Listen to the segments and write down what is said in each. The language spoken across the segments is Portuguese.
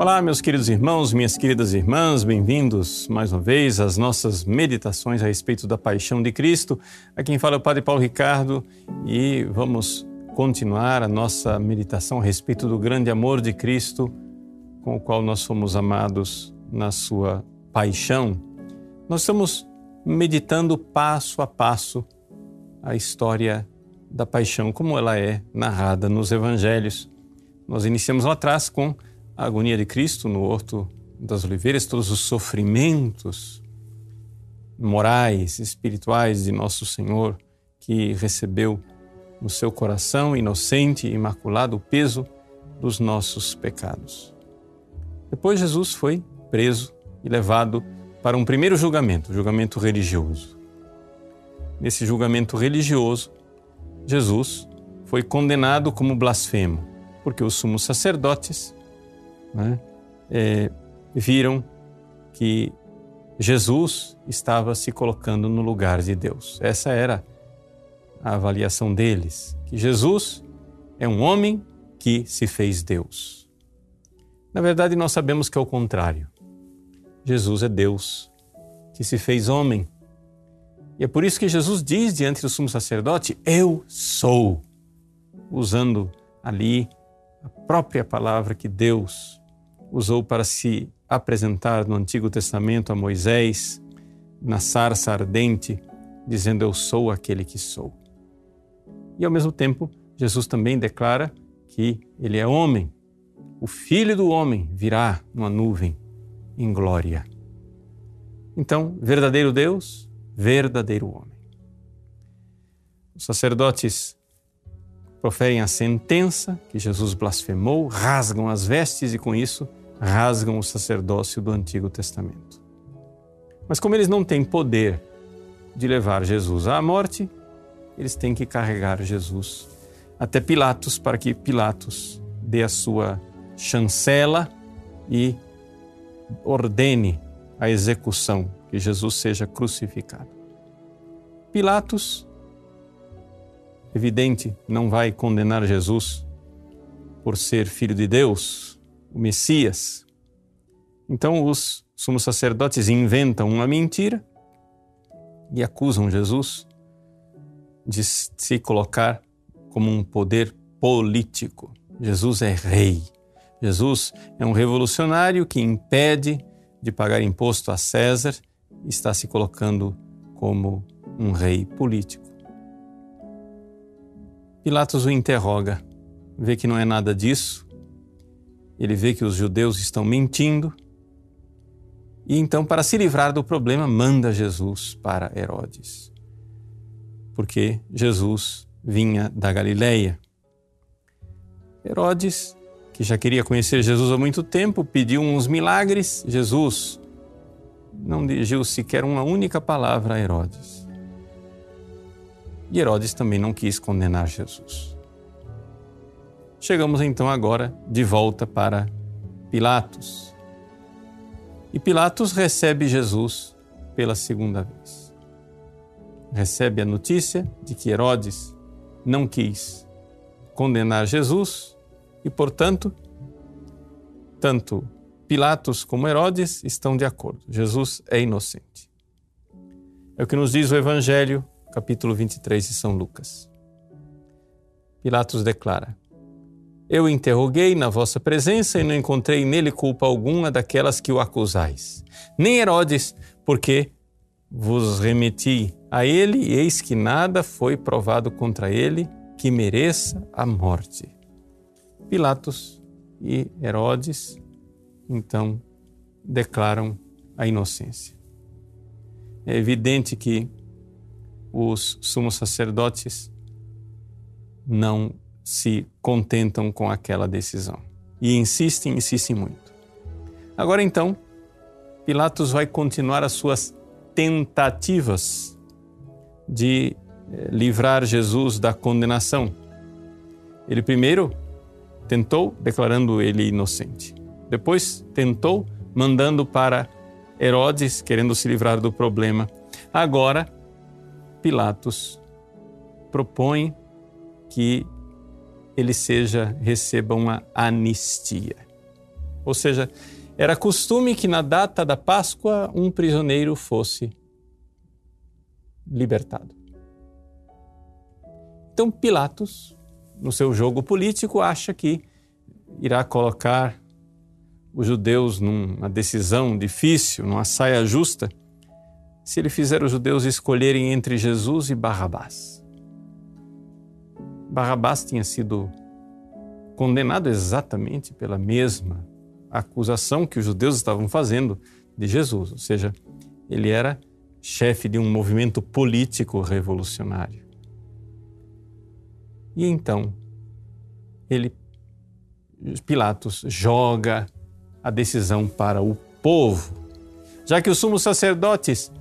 Olá, meus queridos irmãos, minhas queridas irmãs, bem-vindos mais uma vez às nossas meditações a respeito da paixão de Cristo. Aqui quem fala é o Padre Paulo Ricardo e vamos continuar a nossa meditação a respeito do grande amor de Cristo com o qual nós fomos amados na sua paixão. Nós estamos meditando passo a passo a história da paixão, como ela é narrada nos evangelhos. Nós iniciamos lá atrás com a agonia de Cristo no Horto das Oliveiras, todos os sofrimentos morais, espirituais de nosso Senhor, que recebeu no seu coração inocente e imaculado o peso dos nossos pecados. Depois Jesus foi preso e levado para um primeiro julgamento, julgamento religioso. Nesse julgamento religioso, Jesus foi condenado como blasfemo, porque os sumos sacerdotes né, é, viram que Jesus estava se colocando no lugar de Deus. Essa era a avaliação deles, que Jesus é um homem que se fez Deus. Na verdade, nós sabemos que é o contrário. Jesus é Deus que se fez homem. E é por isso que Jesus diz diante do sumo sacerdote: Eu sou, usando ali a própria palavra que Deus usou para se apresentar no Antigo Testamento a Moisés, na sarça ardente, dizendo: Eu sou aquele que sou. E ao mesmo tempo, Jesus também declara que ele é homem, o filho do homem virá numa nuvem em glória. Então, verdadeiro Deus, verdadeiro homem. Os sacerdotes proferem a sentença que Jesus blasfemou, rasgam as vestes e, com isso, rasgam o sacerdócio do Antigo Testamento. Mas, como eles não têm poder de levar Jesus à morte, eles têm que carregar Jesus até Pilatos para que Pilatos dê a sua chancela e ordene a execução, que Jesus seja crucificado. Pilatos, evidente, não vai condenar Jesus por ser filho de Deus, o Messias. Então os sumos sacerdotes inventam uma mentira e acusam Jesus de se colocar como um poder político. Jesus é rei. Jesus é um revolucionário que impede de pagar imposto a César e está se colocando como um rei político. Pilatos o interroga, vê que não é nada disso, ele vê que os judeus estão mentindo e então, para se livrar do problema, manda Jesus para Herodes. Porque Jesus vinha da Galileia. Herodes que já queria conhecer Jesus há muito tempo, pediu uns milagres. Jesus não dirigiu sequer uma única palavra a Herodes. E Herodes também não quis condenar Jesus. Chegamos então agora de volta para Pilatos. E Pilatos recebe Jesus pela segunda vez. Recebe a notícia de que Herodes não quis condenar Jesus e, portanto, tanto Pilatos como Herodes estão de acordo. Jesus é inocente. É o que nos diz o Evangelho, capítulo 23 de São Lucas. Pilatos declara: Eu interroguei na vossa presença e não encontrei nele culpa alguma daquelas que o acusais. Nem Herodes, porque vos remeti a ele e eis que nada foi provado contra ele que mereça a morte. Pilatos e Herodes então declaram a inocência. É evidente que os sumos sacerdotes não se contentam com aquela decisão e insistem, insistem muito. Agora então, Pilatos vai continuar as suas tentativas de eh, livrar Jesus da condenação. Ele primeiro Tentou declarando ele inocente. Depois tentou mandando para Herodes, querendo se livrar do problema. Agora, Pilatos propõe que ele seja receba uma anistia. Ou seja, era costume que na data da Páscoa um prisioneiro fosse libertado. Então Pilatos, no seu jogo político, acha que irá colocar os judeus numa decisão difícil, numa saia justa, se ele fizer os judeus escolherem entre Jesus e Barrabás. Barrabás tinha sido condenado exatamente pela mesma acusação que os judeus estavam fazendo de Jesus, ou seja, ele era chefe de um movimento político revolucionário. E então, ele Pilatos joga a decisão para o povo. Já que os sumos sacerdotes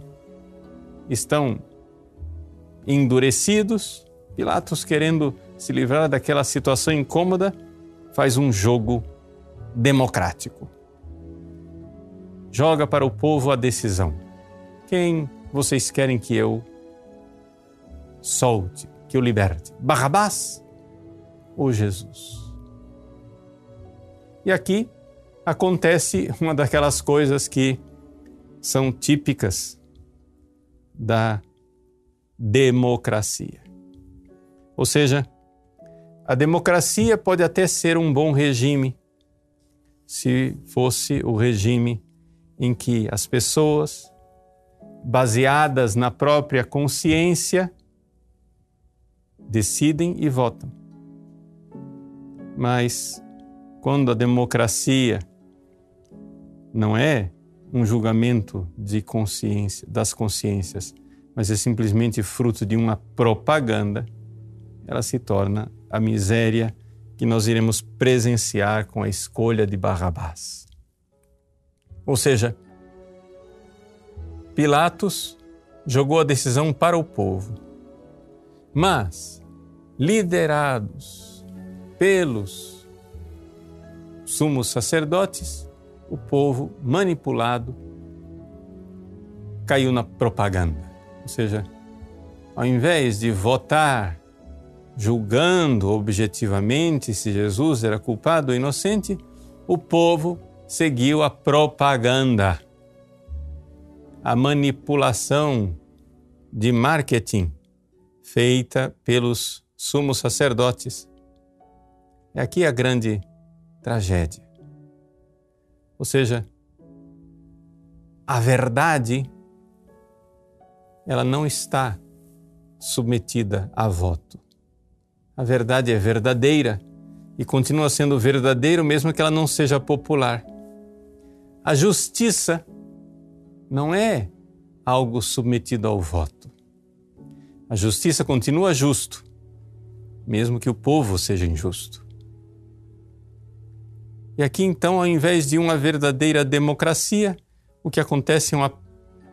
estão endurecidos, Pilatos, querendo se livrar daquela situação incômoda, faz um jogo democrático. Joga para o povo a decisão. Quem vocês querem que eu solte, que eu liberte? Barrabás ou Jesus? E aqui acontece uma daquelas coisas que são típicas da democracia. Ou seja, a democracia pode até ser um bom regime se fosse o regime em que as pessoas, baseadas na própria consciência, decidem e votam. Mas quando a democracia não é um julgamento de consciência, das consciências, mas é simplesmente fruto de uma propaganda, ela se torna a miséria que nós iremos presenciar com a escolha de Barrabás. Ou seja, Pilatos jogou a decisão para o povo, mas liderados pelos sumos sacerdotes, o povo manipulado caiu na propaganda. Ou seja, ao invés de votar julgando objetivamente se Jesus era culpado ou inocente, o povo seguiu a propaganda, a manipulação de marketing feita pelos sumos sacerdotes. É aqui a grande tragédia. Ou seja, a verdade ela não está submetida a voto. A verdade é verdadeira e continua sendo verdadeira mesmo que ela não seja popular. A justiça não é algo submetido ao voto. A justiça continua justo, mesmo que o povo seja injusto. E aqui então, ao invés de uma verdadeira democracia, o que acontece é uma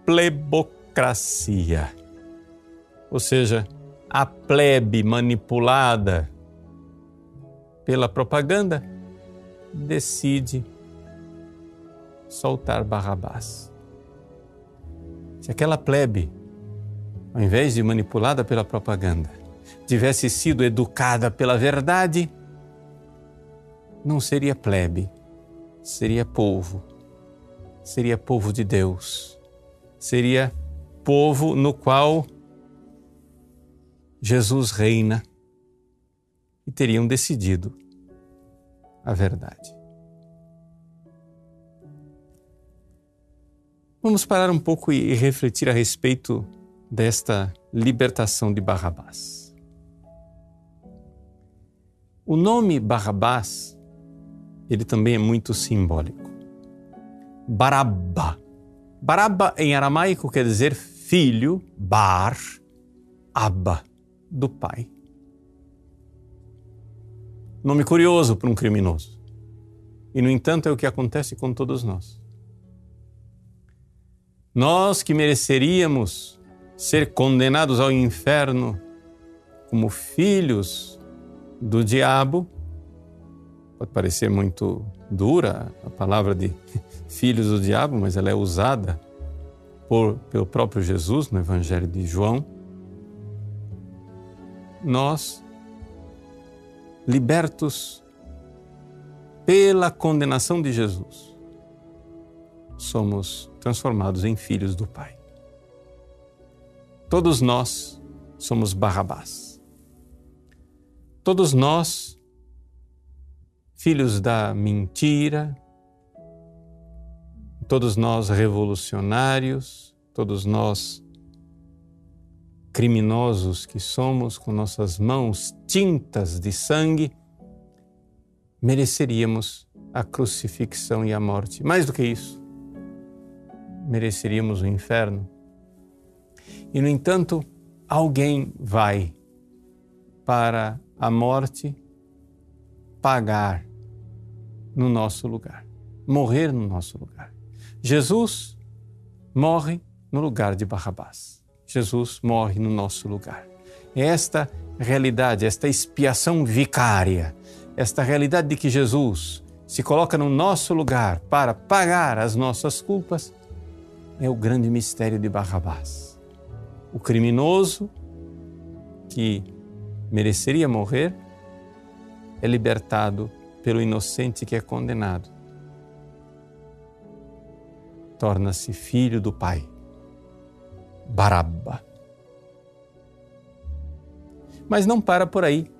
plebocracia. Ou seja, a plebe manipulada pela propaganda decide soltar Barrabás. Se aquela plebe, ao invés de manipulada pela propaganda, tivesse sido educada pela verdade, não seria plebe, seria povo, seria povo de Deus, seria povo no qual Jesus reina e teriam decidido a verdade. Vamos parar um pouco e refletir a respeito desta libertação de Barrabás. O nome Barrabás ele também é muito simbólico. Barabba. Barabba em aramaico quer dizer filho, bar, abba, do pai. Nome curioso para um criminoso. E, no entanto, é o que acontece com todos nós. Nós que mereceríamos ser condenados ao inferno como filhos do diabo, Pode parecer muito dura a palavra de filhos do diabo, mas ela é usada por, pelo próprio Jesus no Evangelho de João. Nós, libertos pela condenação de Jesus, somos transformados em filhos do Pai. Todos nós somos Barrabás. Todos nós, filhos da mentira, todos nós revolucionários, todos nós criminosos que somos, com nossas mãos tintas de sangue, mereceríamos a crucifixão e a morte. Mais do que isso, mereceríamos o inferno. E, no entanto, alguém vai para a morte pagar no nosso lugar, morrer no nosso lugar. Jesus morre no lugar de Barrabás. Jesus morre no nosso lugar. É esta realidade, esta expiação vicária, esta realidade de que Jesus se coloca no nosso lugar para pagar as nossas culpas, é o grande mistério de Barrabás. O criminoso que mereceria morrer é libertado pelo inocente que é condenado. Torna-se filho do Pai. Barabba. Mas não para por aí.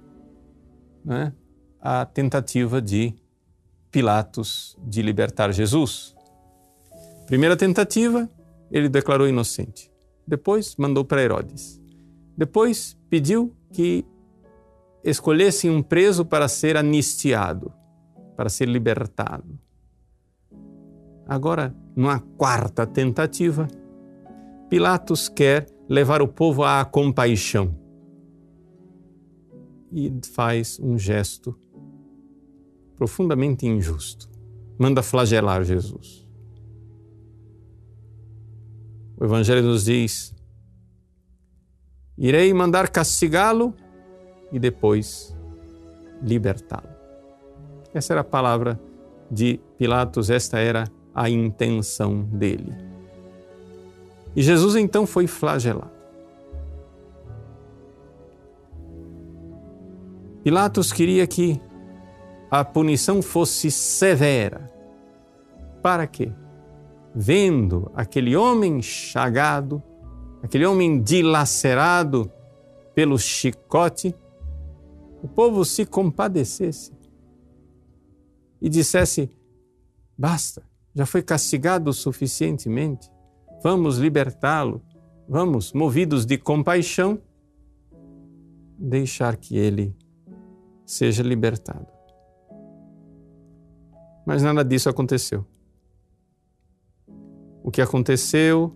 Né? A tentativa de Pilatos de libertar Jesus. Primeira tentativa, ele declarou inocente. Depois mandou para Herodes. Depois pediu que escolhessem um preso para ser anistiado, para ser libertado. Agora, numa quarta tentativa, Pilatos quer levar o povo à compaixão e faz um gesto profundamente injusto. Manda flagelar Jesus. O Evangelho nos diz: Irei mandar castigá-lo e depois libertá-lo. Essa era a palavra de Pilatos, esta era a intenção dele. E Jesus então foi flagelado. Pilatos queria que a punição fosse severa. Para quê? vendo aquele homem chagado, aquele homem dilacerado pelo chicote, o povo se compadecesse e dissesse: basta, já foi castigado suficientemente, vamos libertá-lo, vamos, movidos de compaixão, deixar que ele seja libertado. Mas nada disso aconteceu. O que aconteceu,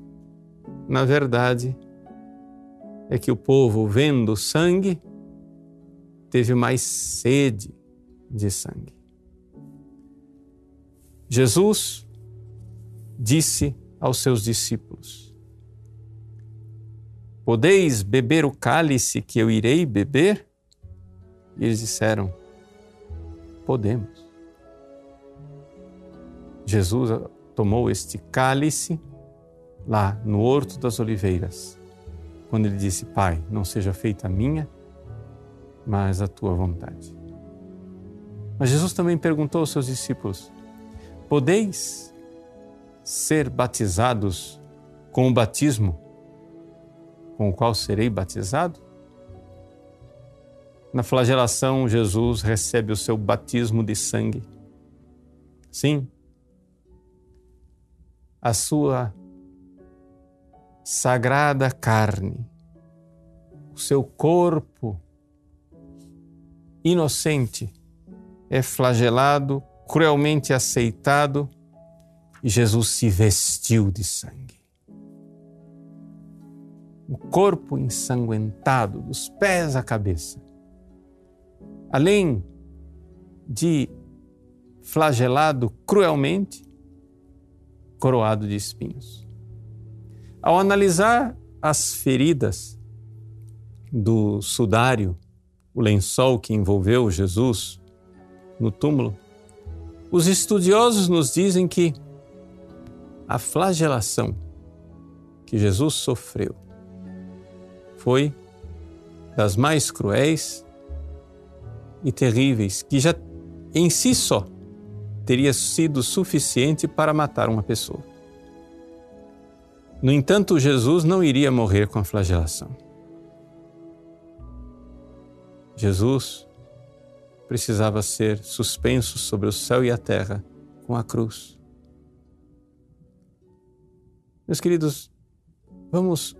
na verdade, é que o povo, vendo sangue, teve mais sede de sangue. Jesus disse aos seus discípulos: Podeis beber o cálice que eu irei beber? E eles disseram: Podemos. Jesus tomou este cálice lá no Horto das Oliveiras, quando ele disse: Pai, não seja feita a minha, mas a tua vontade. Mas Jesus também perguntou aos seus discípulos: Podeis ser batizados com o batismo com o qual serei batizado? Na flagelação, Jesus recebe o seu batismo de sangue. Sim, a sua sagrada carne, o seu corpo inocente é flagelado, cruelmente aceitado Jesus se vestiu de sangue. O corpo ensanguentado, dos pés à cabeça. Além de flagelado cruelmente, coroado de espinhos. Ao analisar as feridas do sudário, o lençol que envolveu Jesus no túmulo, os estudiosos nos dizem que a flagelação que Jesus sofreu foi das mais cruéis e terríveis que já em si só teria sido suficiente para matar uma pessoa. No entanto, Jesus não iria morrer com a flagelação. Jesus precisava ser suspenso sobre o céu e a terra com a cruz. Meus queridos, vamos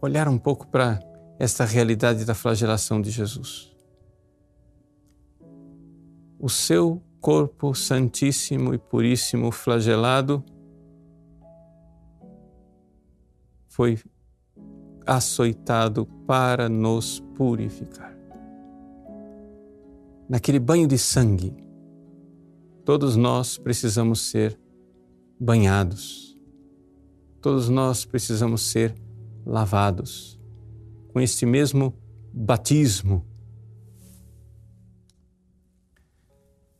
olhar um pouco para esta realidade da flagelação de Jesus. O seu corpo santíssimo e puríssimo flagelado foi açoitado para nos purificar. Naquele banho de sangue, todos nós precisamos ser banhados, todos nós precisamos ser lavados com este mesmo batismo.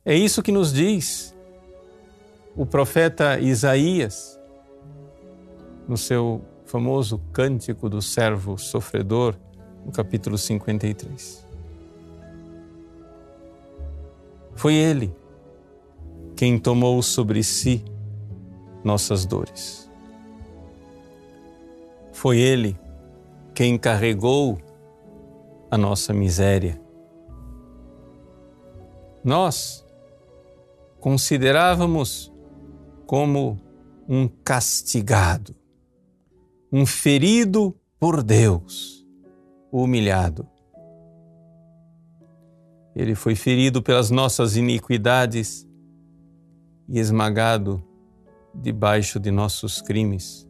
É isso que nos diz o profeta Isaías no seu famoso cântico do servo sofredor, no capítulo 53. Foi ele quem tomou sobre si nossas dores. Foi ele quem carregou a nossa miséria. Nós considerávamos como um castigado, um ferido por Deus, humilhado. Ele foi ferido pelas nossas iniquidades e esmagado debaixo de nossos crimes.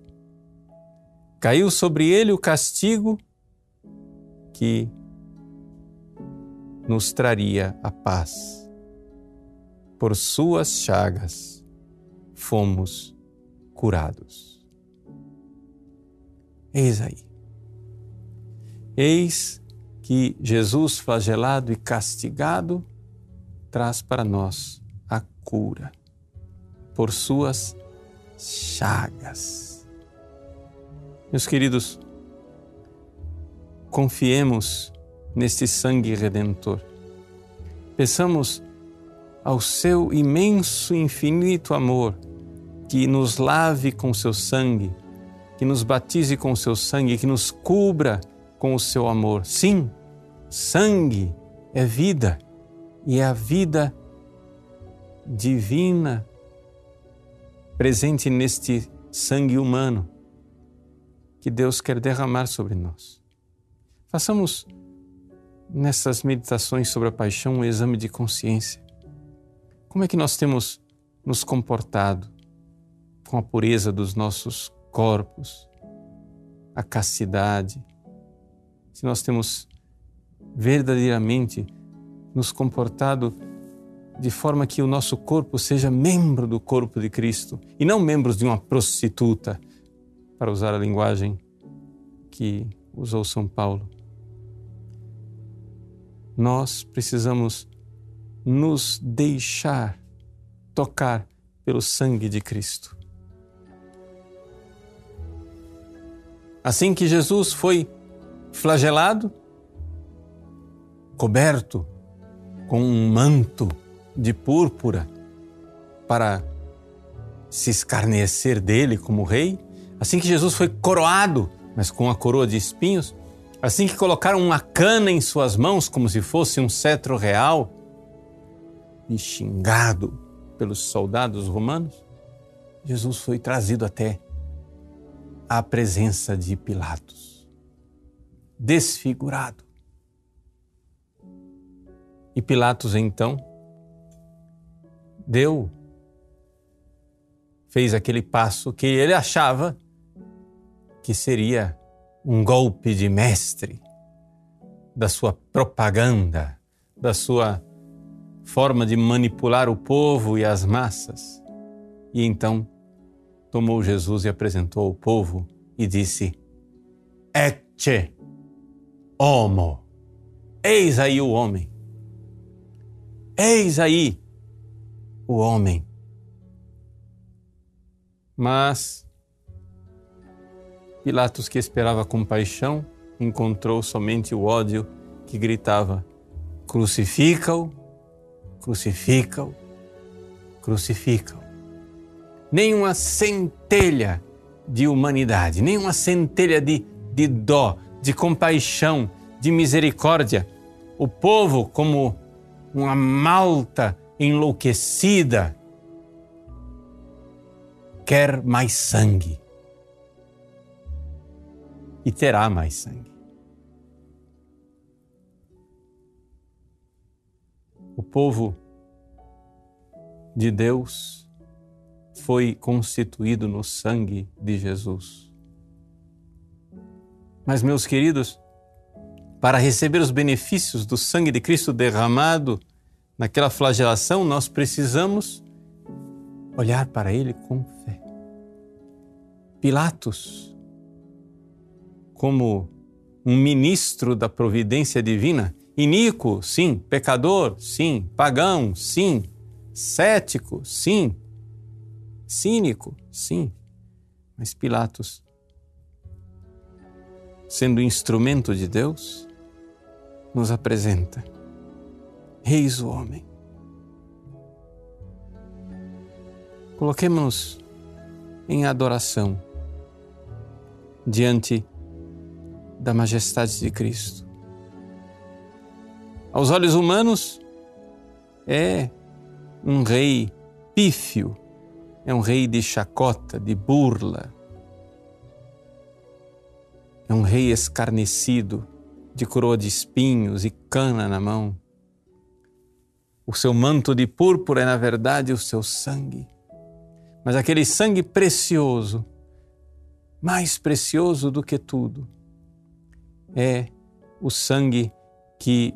Caiu sobre ele o castigo que nos traria a paz. Por suas chagas fomos curados. Eis aí. Eis que Jesus, flagelado e castigado, traz para nós a cura por suas chagas. Meus queridos, confiemos neste sangue redentor. Peçamos ao seu imenso infinito amor que nos lave com seu sangue, que nos batize com seu sangue, que nos cubra com o seu amor. Sim, sangue é vida e é a vida divina presente neste sangue humano que Deus quer derramar sobre nós. Façamos nessas meditações sobre a paixão um exame de consciência. Como é que nós temos nos comportado com a pureza dos nossos corpos, a castidade? Se nós temos verdadeiramente nos comportado de forma que o nosso corpo seja membro do corpo de Cristo e não membros de uma prostituta para usar a linguagem que usou São Paulo. Nós precisamos nos deixar tocar pelo sangue de Cristo. Assim que Jesus foi flagelado, coberto com um manto de púrpura para se escarnecer dele como rei, Assim que Jesus foi coroado, mas com a coroa de espinhos, assim que colocaram uma cana em suas mãos como se fosse um cetro real, e xingado pelos soldados romanos, Jesus foi trazido até a presença de Pilatos, desfigurado. E Pilatos então deu, fez aquele passo que ele achava que seria um golpe de mestre da sua propaganda, da sua forma de manipular o povo e as massas. E então tomou Jesus e apresentou ao povo e disse: Ecce homo. Eis aí o homem. Eis aí o homem. Mas Pilatos, que esperava compaixão, encontrou somente o ódio que gritava: Crucifica-o, crucifica-o, crucificam. Nem uma centelha de humanidade, nem uma centelha de, de dó, de compaixão, de misericórdia. O povo, como uma malta enlouquecida, quer mais sangue. E terá mais sangue. O povo de Deus foi constituído no sangue de Jesus. Mas, meus queridos, para receber os benefícios do sangue de Cristo derramado naquela flagelação, nós precisamos olhar para Ele com fé. Pilatos, como um ministro da providência divina, iníquo, sim, pecador, sim, pagão, sim, cético, sim, cínico, sim, mas Pilatos, sendo instrumento de Deus, nos apresenta: Reis o homem. Coloquemos-nos em adoração diante da majestade de Cristo. Aos olhos humanos, é um rei pífio, é um rei de chacota, de burla, é um rei escarnecido, de coroa de espinhos e cana na mão. O seu manto de púrpura é, na verdade, o seu sangue. Mas aquele sangue precioso, mais precioso do que tudo, é o sangue que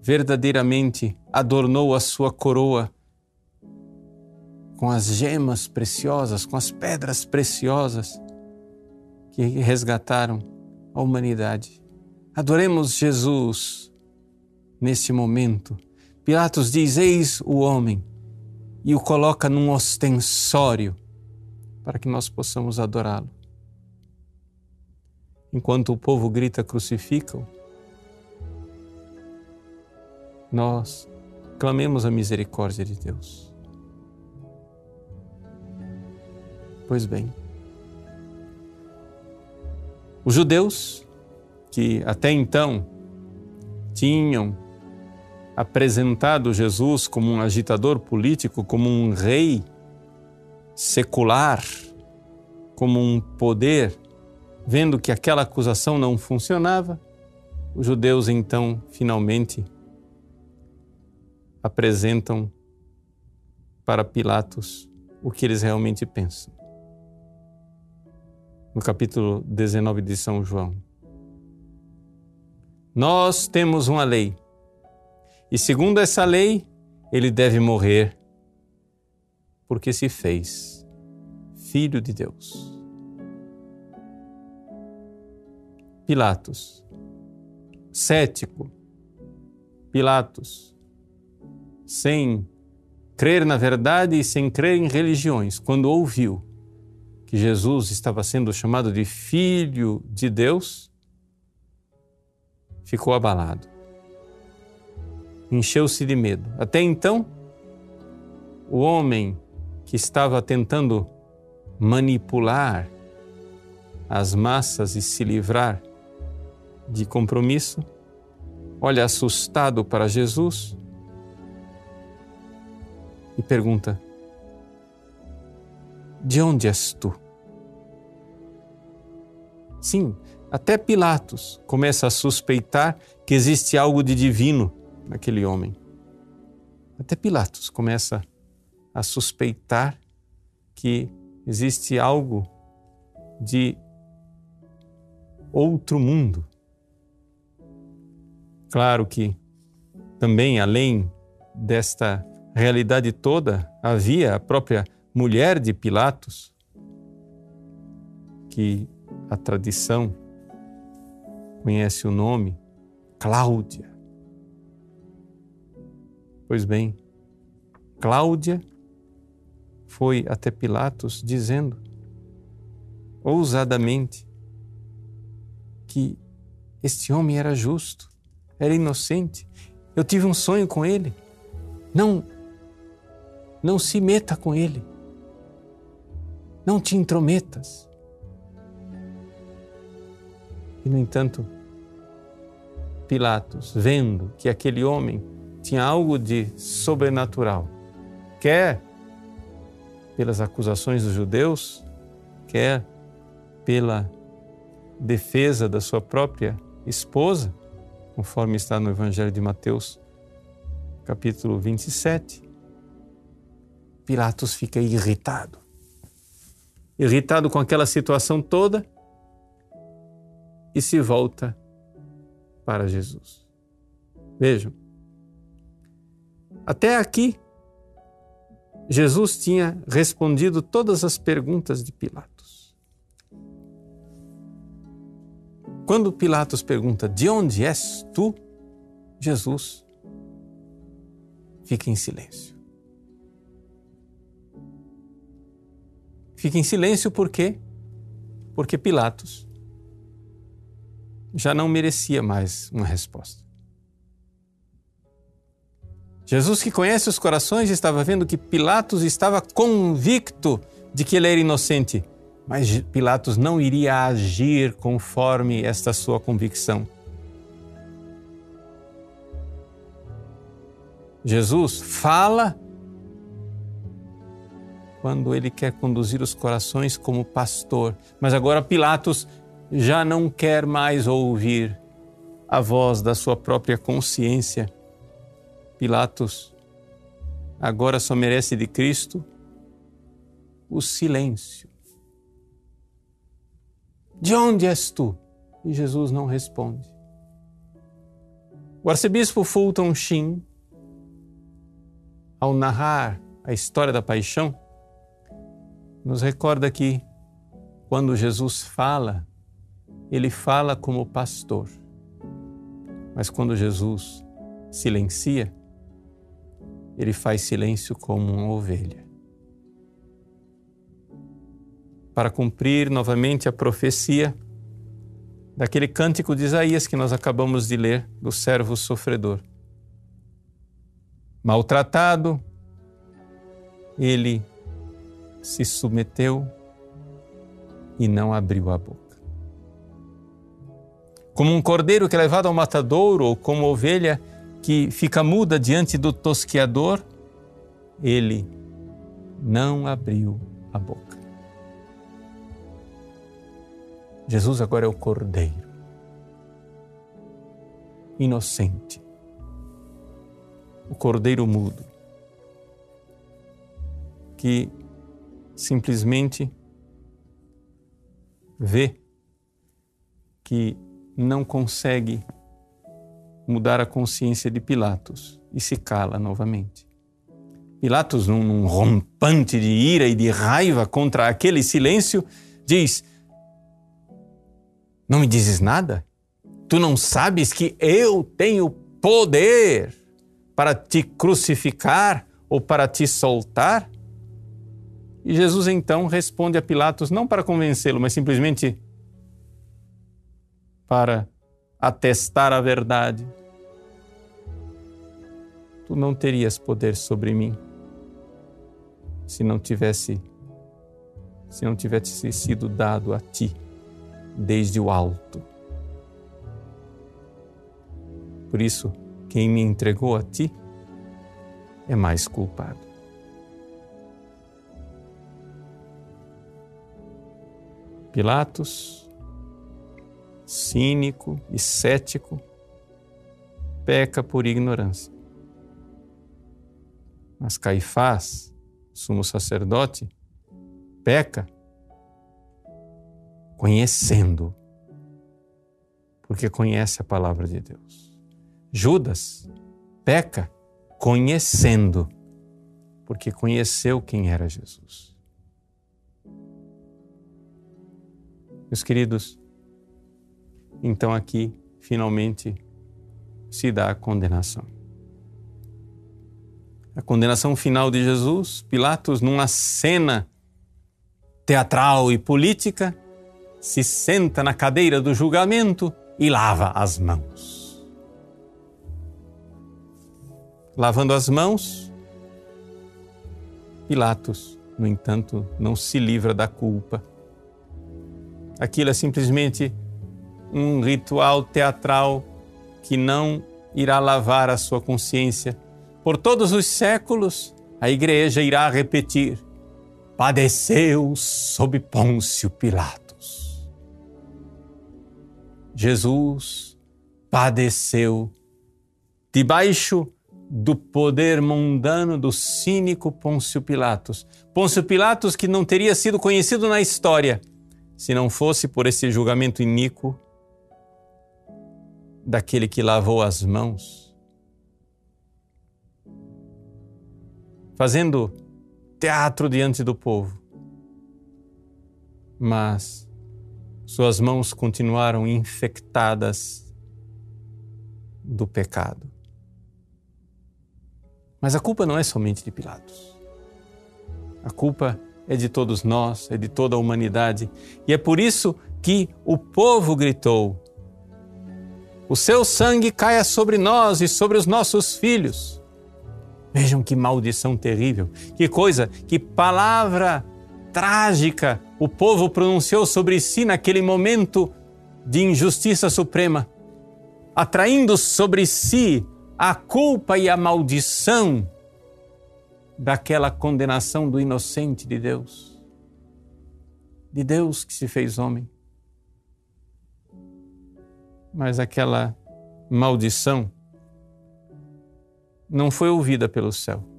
verdadeiramente adornou a sua coroa com as gemas preciosas, com as pedras preciosas que resgataram a humanidade. Adoremos Jesus nesse momento. Pilatos diz: Eis o homem, e o coloca num ostensório para que nós possamos adorá-lo. Enquanto o povo grita: crucificam, nós clamemos a misericórdia de Deus. Pois bem, os judeus que até então tinham apresentado Jesus como um agitador político, como um rei secular, como um poder, vendo que aquela acusação não funcionava, os judeus então finalmente apresentam para Pilatos o que eles realmente pensam. No capítulo 19 de São João. Nós temos uma lei. E segundo essa lei, ele deve morrer porque se fez filho de Deus. Pilatos, cético, Pilatos, sem crer na verdade e sem crer em religiões, quando ouviu que Jesus estava sendo chamado de filho de Deus, ficou abalado. Encheu-se de medo. Até então, o homem que estava tentando manipular as massas e se livrar de compromisso, olha assustado para Jesus e pergunta: De onde és tu? Sim, até Pilatos começa a suspeitar que existe algo de divino naquele homem. Até Pilatos começa a suspeitar que existe algo de outro mundo. Claro que também, além desta realidade toda, havia a própria mulher de Pilatos, que a tradição conhece o nome Cláudia. Pois bem, Cláudia foi até Pilatos dizendo ousadamente que este homem era justo, era inocente. Eu tive um sonho com ele. Não não se meta com ele. Não te intrometas. E, no entanto, Pilatos, vendo que aquele homem tinha algo de sobrenatural, quer pelas acusações dos judeus, quer pela defesa da sua própria esposa, conforme está no Evangelho de Mateus, capítulo 27, Pilatos fica irritado. Irritado com aquela situação toda e se volta para Jesus. Vejam, até aqui, Jesus tinha respondido todas as perguntas de Pilatos. Quando Pilatos pergunta: De onde és tu? Jesus fica em silêncio. Fica em silêncio por quê? Porque Pilatos já não merecia mais uma resposta. Jesus, que conhece os corações, estava vendo que Pilatos estava convicto de que ele era inocente, mas Pilatos não iria agir conforme esta sua convicção. Jesus fala quando ele quer conduzir os corações como pastor. Mas agora Pilatos já não quer mais ouvir a voz da sua própria consciência. Pilatos agora só merece de Cristo o silêncio. De onde és tu? E Jesus não responde. O arcebispo Fulton Sheen, ao narrar a história da paixão, nos recorda que quando Jesus fala, ele fala como pastor. Mas quando Jesus silencia, ele faz silêncio como uma ovelha. Para cumprir novamente a profecia daquele cântico de Isaías que nós acabamos de ler, do servo sofredor. Maltratado, ele se submeteu e não abriu a boca. Como um cordeiro que é levado ao matadouro, ou como ovelha que fica muda diante do tosqueador, ele não abriu a boca. Jesus agora é o cordeiro, inocente, o cordeiro mudo, que simplesmente vê que não consegue mudar a consciência de Pilatos e se cala novamente. Pilatos, num, rompante de ira e de raiva contra aquele silêncio, diz: Não me dizes nada? Tu não sabes que eu tenho poder para te crucificar ou para te soltar? E Jesus então responde a Pilatos, não para convencê-lo, mas simplesmente para atestar a verdade. Tu não terias poder sobre mim se não tivesse se não tivesse sido dado a ti desde o alto. Por isso, quem me entregou a ti é mais culpado. Pilatos, cínico e cético, peca por ignorância. Mas Caifás, sumo sacerdote, peca conhecendo, porque conhece a palavra de Deus. Judas peca conhecendo, porque conheceu quem era Jesus. Meus queridos, então aqui finalmente se dá a condenação. A condenação final de Jesus, Pilatos, numa cena teatral e política, se senta na cadeira do julgamento e lava as mãos. Lavando as mãos, Pilatos, no entanto, não se livra da culpa. Aquilo é simplesmente um ritual teatral que não irá lavar a sua consciência. Por todos os séculos, a igreja irá repetir: padeceu sob Pôncio Pilatos. Jesus padeceu debaixo do poder mundano do cínico Pôncio Pilatos. Pôncio Pilatos que não teria sido conhecido na história se não fosse por esse julgamento iníquo daquele que lavou as mãos, fazendo teatro diante do povo. Mas suas mãos continuaram infectadas do pecado. Mas a culpa não é somente de Pilatos. A culpa é de todos nós, é de toda a humanidade. E é por isso que o povo gritou: O seu sangue caia sobre nós e sobre os nossos filhos. Vejam que maldição terrível, que coisa, que palavra trágica o povo pronunciou sobre si naquele momento de injustiça suprema, atraindo sobre si a culpa e a maldição daquela condenação do inocente de Deus, de Deus que se fez homem. Mas aquela maldição não foi ouvida pelo céu.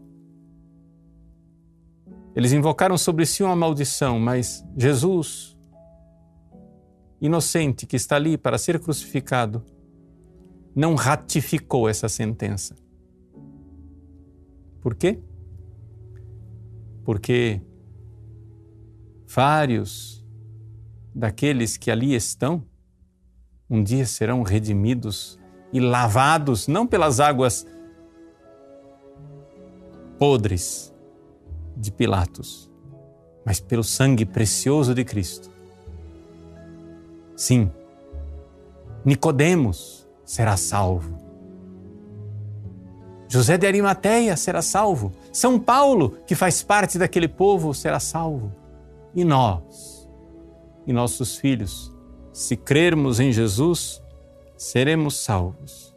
Eles invocaram sobre si uma maldição, mas Jesus, inocente que está ali para ser crucificado, não ratificou essa sentença. Por quê? Porque vários daqueles que ali estão um dia serão redimidos e lavados não pelas águas podres de Pilatos, mas pelo sangue precioso de Cristo. Sim, Nicodemos será salvo. José de Arimateia será salvo. São Paulo, que faz parte daquele povo, será salvo. E nós, e nossos filhos, se crermos em Jesus, seremos salvos.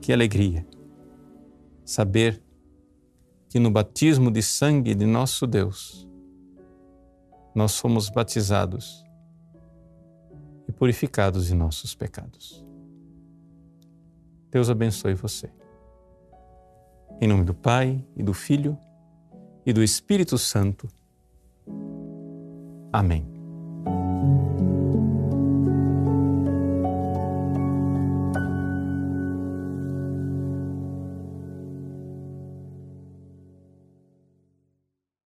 Que alegria saber que no batismo de sangue de nosso Deus, nós fomos batizados e purificados de nossos pecados. Deus abençoe você. Em nome do Pai e do Filho e do Espírito Santo. Amém.